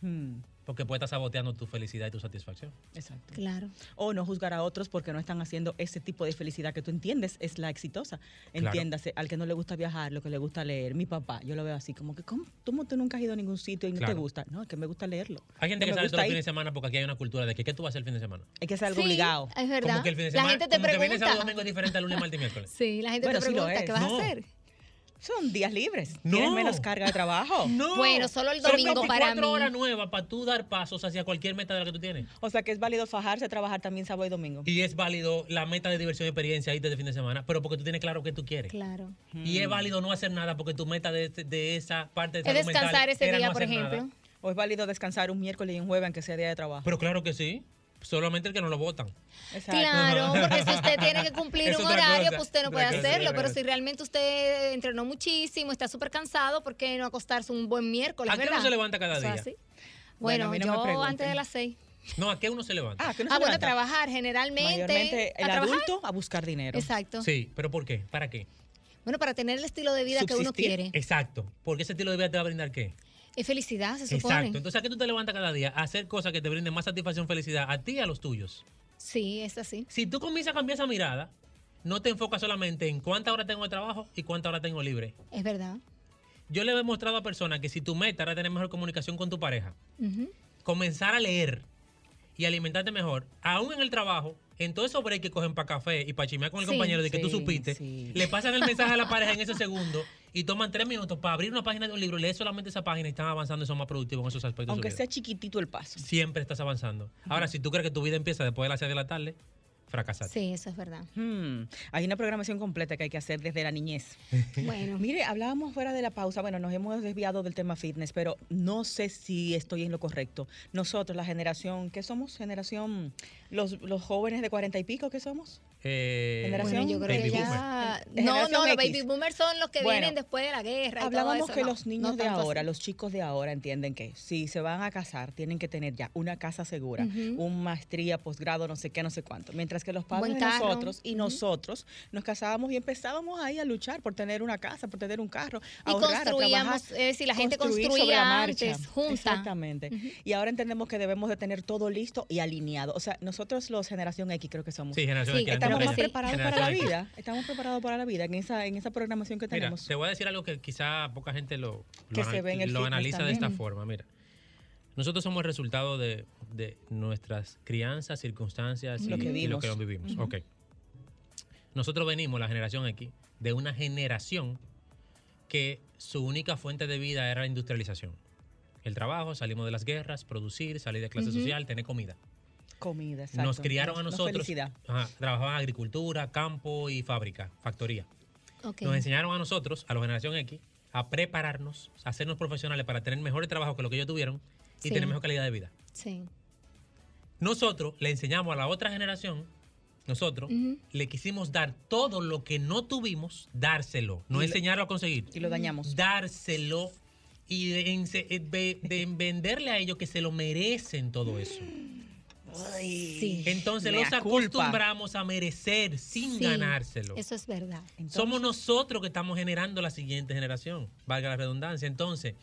Hmm, Porque puede estar saboteando tu felicidad y tu satisfacción. exacto. claro. O no juzgar a otros porque no están haciendo ese tipo de felicidad que tú entiendes es la exitosa. Claro. Entiéndase, al que no le gusta viajar, lo que le gusta leer. Mi papá, yo lo veo así, como que, ¿cómo tú, tú nunca has ido a ningún sitio y no te gusta? No, es que me gusta leerlo. Hay gente No que sale los ir. fines de semana porque aquí hay una cultura de que ¿qué tú vas a hacer el fin de semana? Hay que hacer algo Sí, obligado. Es verdad. Como que el fin de la semana, gente te como que viernes, sábado, pregunta. domingo es diferente al lunes, martes y miércoles. Sí, la gente Bueno, te pregunta, es. ¿qué vas No. a hacer? Son días libres. No. Tienes menos carga de trabajo. No. Bueno, solo el Son domingo para 24 mí. horas nuevas para tú dar pasos hacia cualquier meta de la que tú tienes. O sea que es válido fajarse, trabajar también sábado y domingo. Y es válido la meta de diversión y experiencia ahí desde el fin de semana, pero porque tú tienes claro qué tú quieres. Claro. Y es válido no hacer nada porque tu meta de, de esa parte de Es descansar ese día, no por ejemplo. nada. O es válido descansar un miércoles y un jueves, aunque sea día de trabajo. Pero claro que sí. Solamente el que no lo votan. Exacto. Claro, porque si usted tiene que cumplir un horario, cosa. pues usted no puede cosa, hacerlo. Pero si realmente usted entrenó muchísimo, está súper cansado, ¿por qué no acostarse un buen miércoles, ¿A qué uno se levanta cada día? Bueno, a no yo antes de las seis. No, ¿a qué uno se levanta? Ah, que no Ah, se bueno, levanta. trabajar generalmente. Mayormente ¿A el trabajar? adulto a buscar dinero. Exacto. Sí, pero ¿por qué? ¿Para qué? Bueno, para tener el estilo de vida que uno quiere. Exacto. Porque ese estilo de vida te va a brindar qué? Es felicidad, se supone. Exacto. Entonces, ¿a qué tú te levantas cada día? A hacer cosas que te brinden más satisfacción, felicidad a ti y a los tuyos. Sí, es así. Si tú comienzas a cambiar esa mirada, no te enfocas solamente en cuántas horas tengo de trabajo y cuántas horas tengo libre. Es verdad. Yo le he demostrado a personas que si tu meta era tener mejor comunicación con tu pareja, comenzar a leer y alimentarte mejor, aún en el trabajo, en todos esos breaks que cogen para café y para chimear con el Sí. compañero de que tú supiste, sí. le pasan el mensaje a la pareja en ese segundo y toman tres minutos para abrir una página de un libro, leer solamente esa página y están avanzando y son más productivos en esos aspectos. Aunque sea chiquitito el paso. Siempre estás avanzando. Ahora, si tú crees que tu vida empieza después de las 6 de la tarde, fracasaste. Sí, eso es verdad. Hmm, Hay una programación completa que hay que hacer desde la niñez. Bueno, Mire, hablábamos fuera de la pausa, bueno, nos hemos desviado del tema fitness, pero no sé si estoy en lo correcto. Nosotros, la generación, ¿qué somos? Generación, los, los jóvenes de cuarenta y pico, ¿qué somos? Eh, Generación Bueno, yo creo baby que boomer. ya... boomer. No, no, los baby boomers son los que Bueno, vienen después de la guerra y todo Hablábamos eso. que no, los niños no de ahora, así. los chicos de ahora entienden que si se van a casar tienen que tener ya una casa segura, un maestría, posgrado, no sé qué, no sé cuánto. Mientras que los padres de nosotros y nosotros nos casábamos y empezábamos ahí a luchar por tener una casa, por tener un carro, Y ahorrar, a construíamos, trabajar, es decir, la gente construía antes, junta. Exactamente. Y ahora entendemos que debemos de tener todo listo y alineado. O sea, nosotros los generación X creo que somos. Sí, generación Sí, X, Estamos más preparados para la vida. Estamos preparados para la vida en esa, en esa programación que Mira, tenemos. te voy a decir algo que quizá poca gente lo, lo, ve en analiza de esta forma. Mira, nosotros somos el resultado de, de nuestras crianzas, circunstancias y Lo que y lo que vimos. vivimos. Ujú. Ok. Nosotros venimos, la generación X, de una generación que su única fuente de vida era la industrialización. El trabajo, salimos de las guerras, producir, salir de clase social, tener comida. Comida, exacto. Nos criaron a No- no nosotros, ajá, trabajaban en agricultura, campo y fábrica, factoría. Nos enseñaron a nosotros, a la generación X, a prepararnos, a hacernos profesionales para tener mejores trabajos que lo que ellos tuvieron y Sí. tener mejor calidad de vida. Sí. Nosotros le enseñamos a la otra generación, nosotros, le quisimos dar todo lo que no tuvimos, dárselo, no Y lo- enseñarlo a conseguir, Y lo dañamos. dárselo y de, ense- de- de venderle a ellos que se lo merecen todo eso. Sí. Entonces los culpa. acostumbramos a merecer sin Sí, ganárselo. Eso es verdad. Entonces, Somos nosotros que estamos generando la siguiente generación, valga la redundancia. Entonces,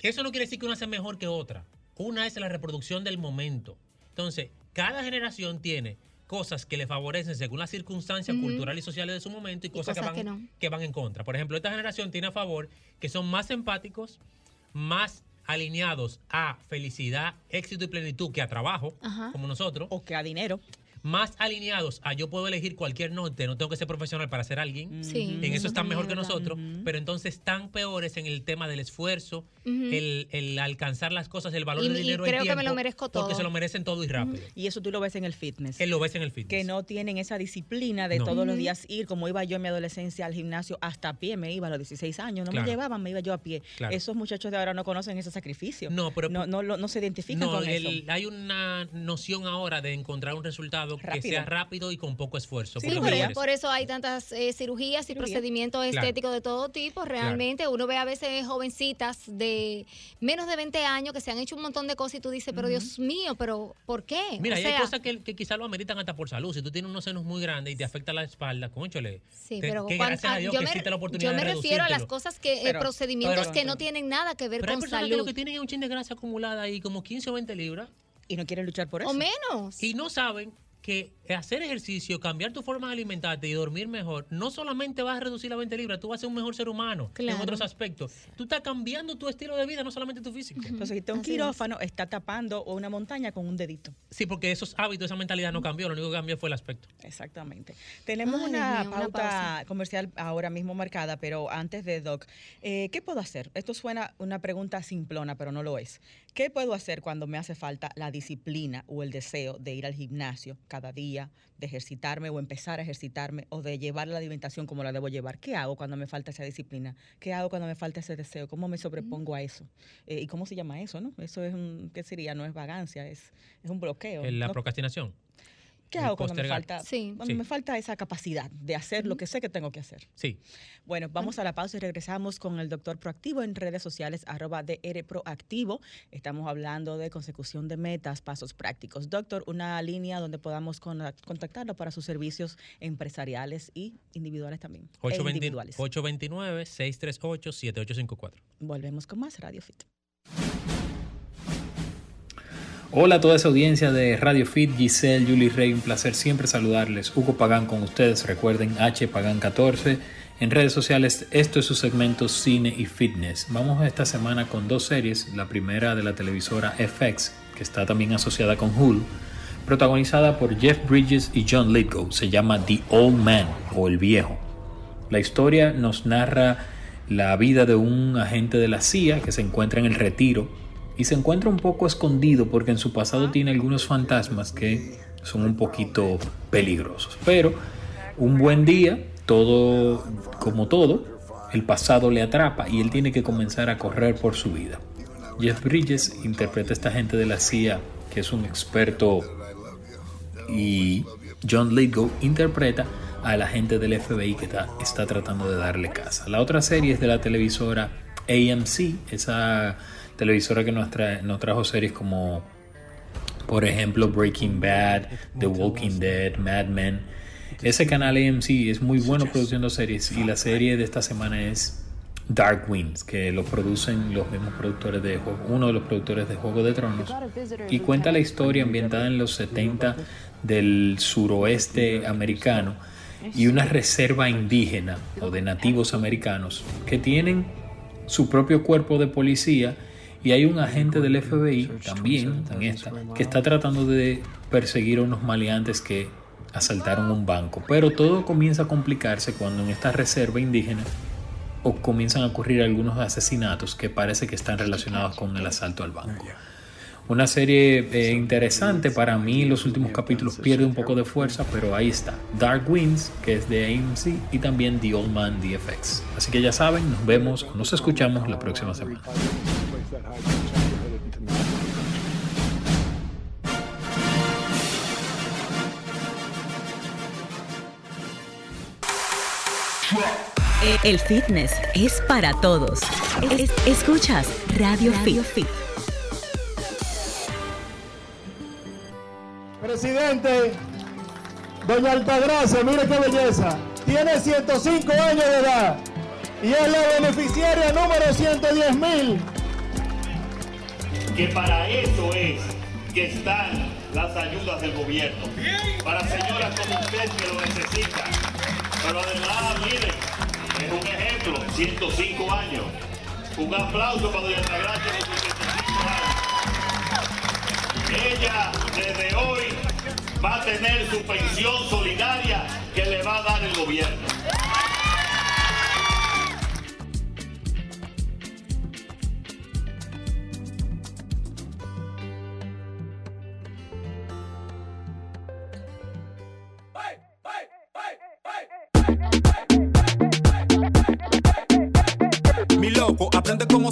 eso no quiere decir que una sea mejor que otra. Una es la reproducción del momento. Entonces, cada generación tiene cosas que le favorecen según las circunstancias culturales y sociales de su momento y, cosas, cosas que, que van, no. que van en contra. Por ejemplo, esta generación tiene a favor que son más empáticos, más alineados a felicidad, éxito y plenitud que a trabajo, Ajá. como nosotros o que a dinero. más alineados a yo puedo elegir cualquier norte, no tengo que ser profesional para ser alguien. Sí. En eso están también mejor que nosotros, pero entonces están peores en el tema del esfuerzo, El, el alcanzar las cosas, el valor Y- del y dinero, creo el que me lo merezco Porque todo. se lo merecen todo y rápido. Y eso tú lo ves en el fitness. Él lo ves en el fitness. que no tienen esa disciplina de No. todos los días ir, como iba yo en mi adolescencia al gimnasio, hasta a pie me iba a los 16 años, no Claro. me llevaban, me iba yo a pie. Claro. Esos muchachos de ahora no conocen ese sacrificio. No, pero- no, no, lo- no se identifican No, con el- eso. hay una noción ahora de encontrar un resultado que sea rápido y con poco esfuerzo. Sí, por eso hay tantas eh, cirugías y Cirugía. procedimientos Claro. estéticos de todo tipo. Realmente uno ve a veces jovencitas de menos de 20 años que se han hecho un montón de cosas y tú dices, pero Dios mío, pero ¿por qué? Mira, O y hay cosas que, que quizás lo ameritan hasta por salud. Si tú tienes unos senos muy grandes y te afecta la espalda, conchole. Sí, te- pero que cuan- gracias a ah, Dios yo que me, existe la oportunidad yo me de refiero a las cosas que, eh, procedimientos pero- que no tienen nada que ver Pero hay con personas que salud. lo que tienen es un chin de grasa acumulada ahí, como 15 o 20 libras, Y no quieren luchar por eso. O menos. y no saben que hacer ejercicio, cambiar tu forma de alimentarte y dormir mejor, no solamente vas a reducir las 20 libras, tú vas a ser un mejor ser humano en otros aspectos. Tú estás cambiando tu estilo de vida, no solamente tu físico. Entonces, si está un quirófano, está tapando una montaña con un dedito. Sí, porque esos hábitos, esa mentalidad no cambió, lo único que cambió fue el aspecto. Exactamente. Tenemos Ay, una Dios mío, una pauta pausa. comercial ahora mismo marcada, pero antes de Doc, eh, ¿qué puedo hacer? Esto suena una pregunta simplona, pero no lo es. ¿Qué puedo hacer cuando me hace falta la disciplina o el deseo de ir al gimnasio cada día, de ejercitarme o empezar a ejercitarme o de llevar la alimentación como la debo llevar? ¿Qué hago cuando me falta esa disciplina? ¿Qué hago cuando me falta ese deseo? ¿Cómo me sobrepongo a eso? Eh, ¿Y cómo se llama eso? no? Eso es un, ¿qué sería? No es vagancia, es, es un bloqueo. La ¿no? procrastinación. ¿Qué hago cuando me falta, Sí. cuando Sí. me falta esa capacidad de hacer lo que sé que tengo que hacer? Sí. Bueno, vamos a la pausa y regresamos con el doctor Proactivo en redes sociales, arroba DR Proactivo. Estamos hablando de consecución de metas, pasos prácticos. Doctor, una línea donde podamos con- contactarlo para sus servicios empresariales y individuales también. e 820 individuales. 829-638-7854. Volvemos con más Radio Fit. Hola a toda esa audiencia de Radio Fit, Giselle, Julie Rey, un placer siempre saludarles. Hugo Pagán con ustedes, recuerden H Pagán 14. En redes sociales, esto es su segmento Cine y Fitness. Vamos esta semana con dos series, la primera de la televisora FX, que está también asociada con Hulu, protagonizada por Jeff Bridges y John Lithgow. Se llama The Old Man o El Viejo. La historia nos narra la vida de un agente de la CIA que se encuentra en el retiro y se encuentra un poco escondido porque en su pasado tiene algunos fantasmas que son un poquito peligrosos. Pero un buen día, todo como todo, el pasado le atrapa y él tiene que comenzar a correr por su vida. Jeff Bridges interpreta a esta agente de la CIA que es un experto y John Lithgow interpreta al agente del FBI que está, está tratando de darle casa. La otra serie es de la televisora AMC, esa televisora que nos, trae, nos trajo series como, por ejemplo, Breaking Bad, The Walking Dead, Mad Men. Ese canal AMC es muy bueno produciendo series y la serie de esta semana es Dark Winds, que lo producen los mismos productores de uno de los productores de Juego de Tronos, y cuenta la historia ambientada en los 70 del suroeste americano y una reserva indígena o de nativos americanos que tienen su propio cuerpo de policía y hay un agente del FBI también en esta que está tratando de perseguir a unos maleantes que asaltaron un banco. Pero todo comienza a complicarse cuando en esta reserva indígena o comienzan a ocurrir algunos asesinatos que parece que están relacionados con el asalto al banco. Una serie eh, interesante, para mí los últimos capítulos pierde un poco de fuerza, pero ahí está. Dark Winds, que es de AMC, y también The Old Man DFX. Así que ya saben, nos vemos, nos escuchamos la próxima semana. El fitness es para todos. Es- escuchas Radio, Fit. Presidente, doña Altagracia, mire qué belleza. Tiene 105 años de edad y es la beneficiaria número 110 mil. Que para eso es que están las ayudas del gobierno. Para señoras como usted que lo necesitan. Pero además, miren, es un ejemplo, 105 años. Un aplauso para Doña Altagracia de sus 105 años. Ella desde hoy va a tener su pensión solidaria que le va a dar el gobierno.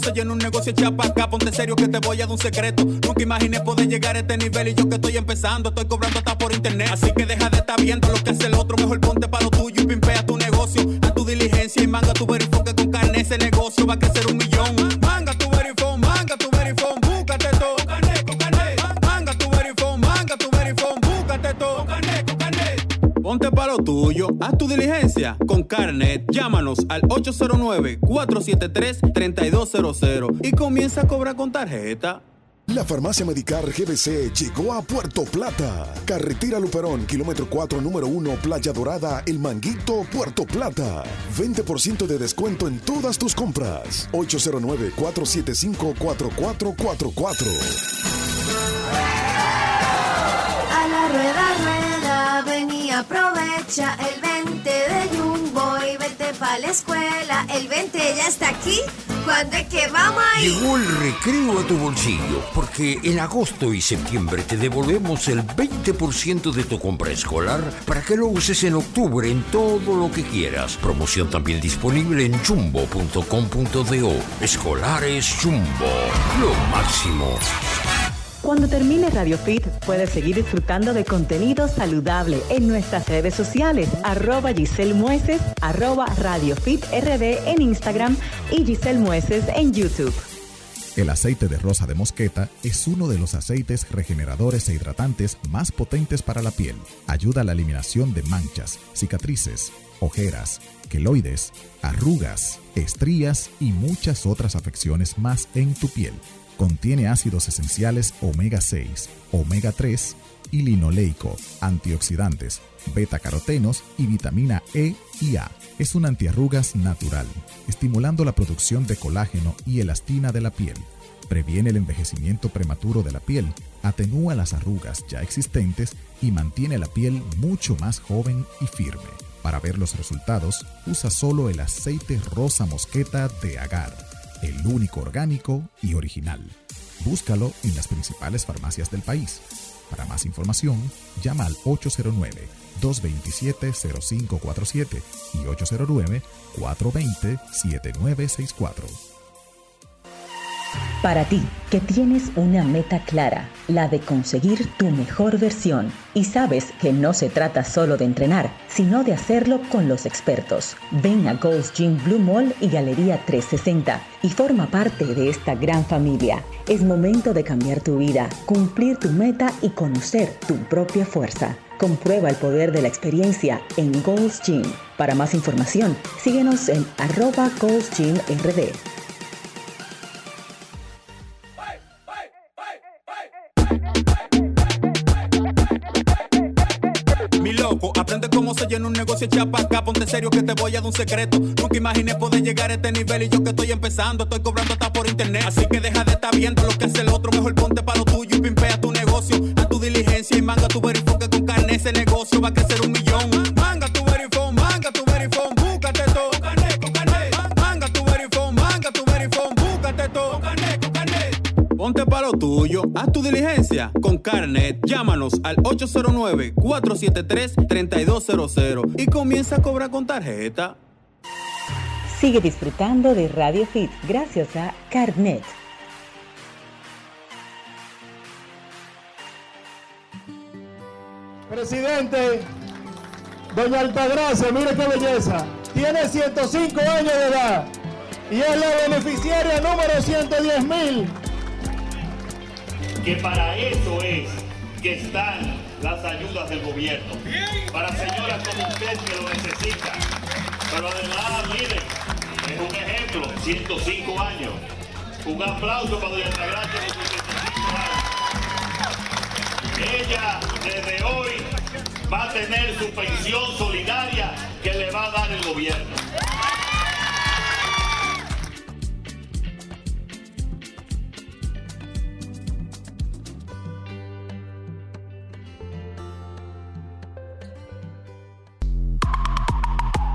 Se llena un negocio chapa acá, ponte serio que te voy a dar un secreto. Nunca imaginé poder llegar a este nivel y yo que estoy empezando, estoy cobrando hasta por internet. Así que deja de estar viendo lo que hace el otro, mejor ponte para lo tuyo y pimpea tu negocio. Haz tu diligencia y manga tu verifone que con carne ese negocio va a crecer un millón. Tuyo, haz tu diligencia con Carnet. Llámanos al 809-473-3200 y comienza a cobrar con tarjeta. La farmacia Medicar GBC llegó a Puerto Plata. Carretera Luperón, kilómetro 4, número 1, Playa Dorada, El Manguito, Puerto Plata. 20% de descuento en todas tus compras. 809-475-4444. Aprovecha el 20 de Jumbo y vete pa' la escuela. El 20 ya está aquí. ¿Cuándo es que vamos a ir? Llegó el recreo a tu bolsillo, porque en agosto y septiembre te devolvemos el 20% de tu compra escolar para que lo uses en octubre en todo lo que quieras. Promoción también disponible en jumbo.com.do. Escolares Jumbo, lo máximo. Cuando termine Radio Fit, puedes seguir disfrutando de contenido saludable en nuestras redes sociales, arroba Giselle Mueces, arroba Radio Fit RD en Instagram y Giselle Mueces en YouTube. El aceite de rosa de mosqueta es uno de los aceites regeneradores e hidratantes más potentes para la piel. Ayuda a la eliminación de manchas, cicatrices, ojeras, queloides, arrugas, estrías y muchas otras afecciones más en tu piel. Contiene ácidos esenciales omega 6, omega 3 y linoleico, antioxidantes, beta-carotenos y vitamina E y A. Es un antiarrugas natural, estimulando la producción de colágeno y elastina de la piel. Previene el envejecimiento prematuro de la piel, atenúa las arrugas ya existentes y mantiene la piel mucho más joven y firme. Para ver los resultados, usa solo el aceite rosa mosqueta de agar, el único orgánico y original. Búscalo en las principales farmacias del país. Para más información, llama al 809-227-0547 y 809-420-7964. Para ti, que tienes una meta clara, la de conseguir tu mejor versión, y sabes que no se trata solo de entrenar, sino de hacerlo con los expertos. Ven a Ghost Gym Blue Mall y Galería 360 y forma parte de esta gran familia. Es momento de cambiar tu vida, cumplir tu meta y conocer tu propia fuerza. Comprueba el poder de la experiencia en Gold's Gym. Para más información, síguenos en arroba Gold's Gym RD. Mi loco, aprende cómo se llena un negocio chapa acá, ponte serio que te voy a dar un secreto. Nunca imaginé poder llegar a este nivel y yo que estoy empezando, estoy cobrando hasta por internet. Así que deja de estar viendo lo que hace el otro, mejor ponte para lo tuyo y pimpea tu negocio. A tu diligencia y manga tu verifone que con carne ese negocio va a crecer un tuyo, haz tu diligencia con Carnet. Llámanos al 809-473-3200 y comienza a cobrar con tarjeta. Sigue disfrutando de Radio Fit gracias a Carnet. Presidente, doña Altagracia, mire qué belleza. Tiene 105 años de edad y es la beneficiaria número 110 mil. Que para eso es que están las ayudas del gobierno. Para señoras como usted que lo necesitan. Pero además, miren, es un ejemplo, 105 años. Un aplauso para doña Altagracia de sus 105 años. Ella desde hoy va a tener su pensión solidaria que le va a dar el gobierno.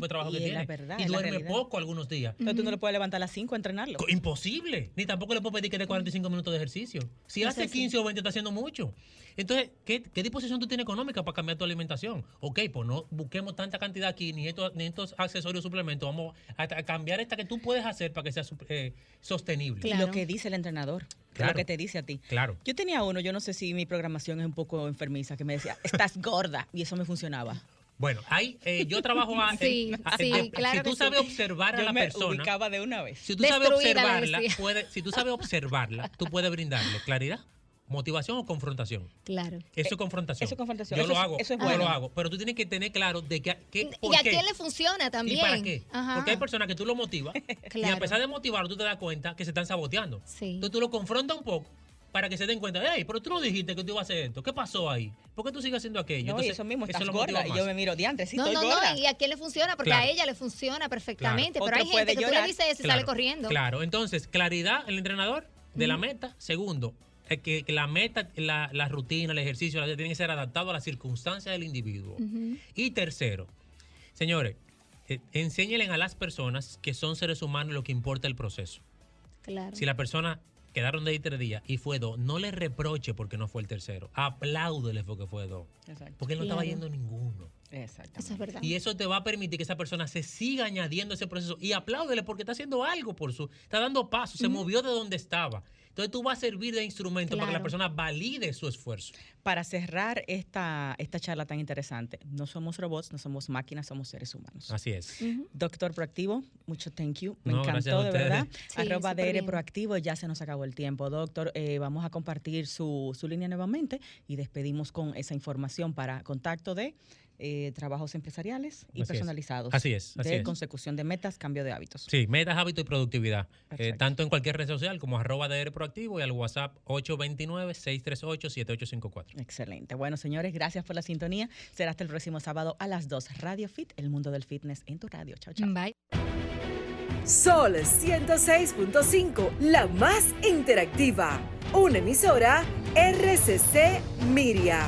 Trabajo que Y verdad, duerme poco algunos días. Entonces tú no le puedes levantar a las 5 a entrenarlo. Co- Imposible. Ni tampoco le puedo pedir que dé 45 minutos de ejercicio. Si No hace sé si- 15 o 20 está haciendo mucho. Entonces, ¿qué, qué disposición tú tienes económica para cambiar tu alimentación? Ok, pues no busquemos tanta cantidad aquí, ni estos, ni estos accesorios suplementos. Vamos a, a cambiar esta que tú puedes hacer para que sea eh, sostenible. Y lo que dice el entrenador. Claro. Lo que te dice a ti. Claro. Yo tenía uno, yo no sé si mi programación es un poco enfermiza, que me decía, estás gorda. Y eso me funcionaba. Bueno, hay, eh, yo trabajo a, Sí, a- sí, de- claro si tú sabes sí. observar a Yo la me persona, ubicaba de una vez. si tú sabes Destruida, observarla, puede- si tú sabes observarla, tú puedes brindarle claridad, motivación o confrontación. Claro. Eso es confrontación. eso es confrontación. Yo Eso lo es- hago. eso es Yo bueno. lo hago. Pero tú tienes que tener claro de que, que por Y a qué. quién le funciona también. ¿Y para qué? Ajá. Porque hay personas que tú lo motivas y a pesar de motivarlo, tú te das cuenta que se están saboteando. Sí. Entonces tú lo confrontas un poco para que se den cuenta, hey, pero tú no dijiste que tú ibas a hacer esto. ¿Qué pasó ahí? ¿Por qué tú sigues haciendo aquello? No, y Entonces, eso mismo, estás lo motiva gorda. Y yo me miro, diantre, sí, no, estoy no, gorda. no, y a quién le funciona, porque Claro. a ella le funciona perfectamente, Claro. pero hay Otro gente que tú le dices eso y Claro, sale corriendo. Claro, entonces, claridad, el entrenador de la meta. Segundo, eh, que, que la meta, la, la rutina, el ejercicio, la, tiene que ser adaptado a las circunstancias del individuo. Y tercero, señores, eh, enséñenle a las personas que son seres humanos lo que importa el proceso. Claro. Si la persona quedaron de ahí tres días y fue dos, no le reproche porque no fue el tercero. Apláudele porque fue dos. Exacto. Porque él no estaba yendo ninguno. Exacto. Eso es verdad. Y eso te va a permitir que esa persona se siga añadiendo a ese proceso. Y apláudele porque está haciendo algo por su. Está dando paso, se movió de donde estaba. Entonces tú vas a servir de instrumento para que la persona valide su esfuerzo. Para cerrar esta, esta charla tan interesante, no somos robots, no somos máquinas, somos seres humanos. Así es. Doctor Proactivo, mucho thank you. Me No, encantó, de verdad. Sí, Arroba DR bien. Proactivo, ya se nos acabó el tiempo. Doctor, eh, vamos a compartir su, su línea nuevamente y despedimos con esa información para contacto de eh, trabajos empresariales y Así es. personalizados. Así es, así de es. consecución de metas, cambio de hábitos. Sí, metas, hábito y productividad. Eh, tanto en cualquier red social como arroba DR Proactivo y al WhatsApp 829-638-7854. Excelente. Bueno, señores, gracias por la sintonía. Será hasta el próximo sábado a las 2. Radio Fit, el mundo del fitness en tu radio. Chao, chao. Bye. Sol 106.5, la más interactiva. Una emisora RCC Miria.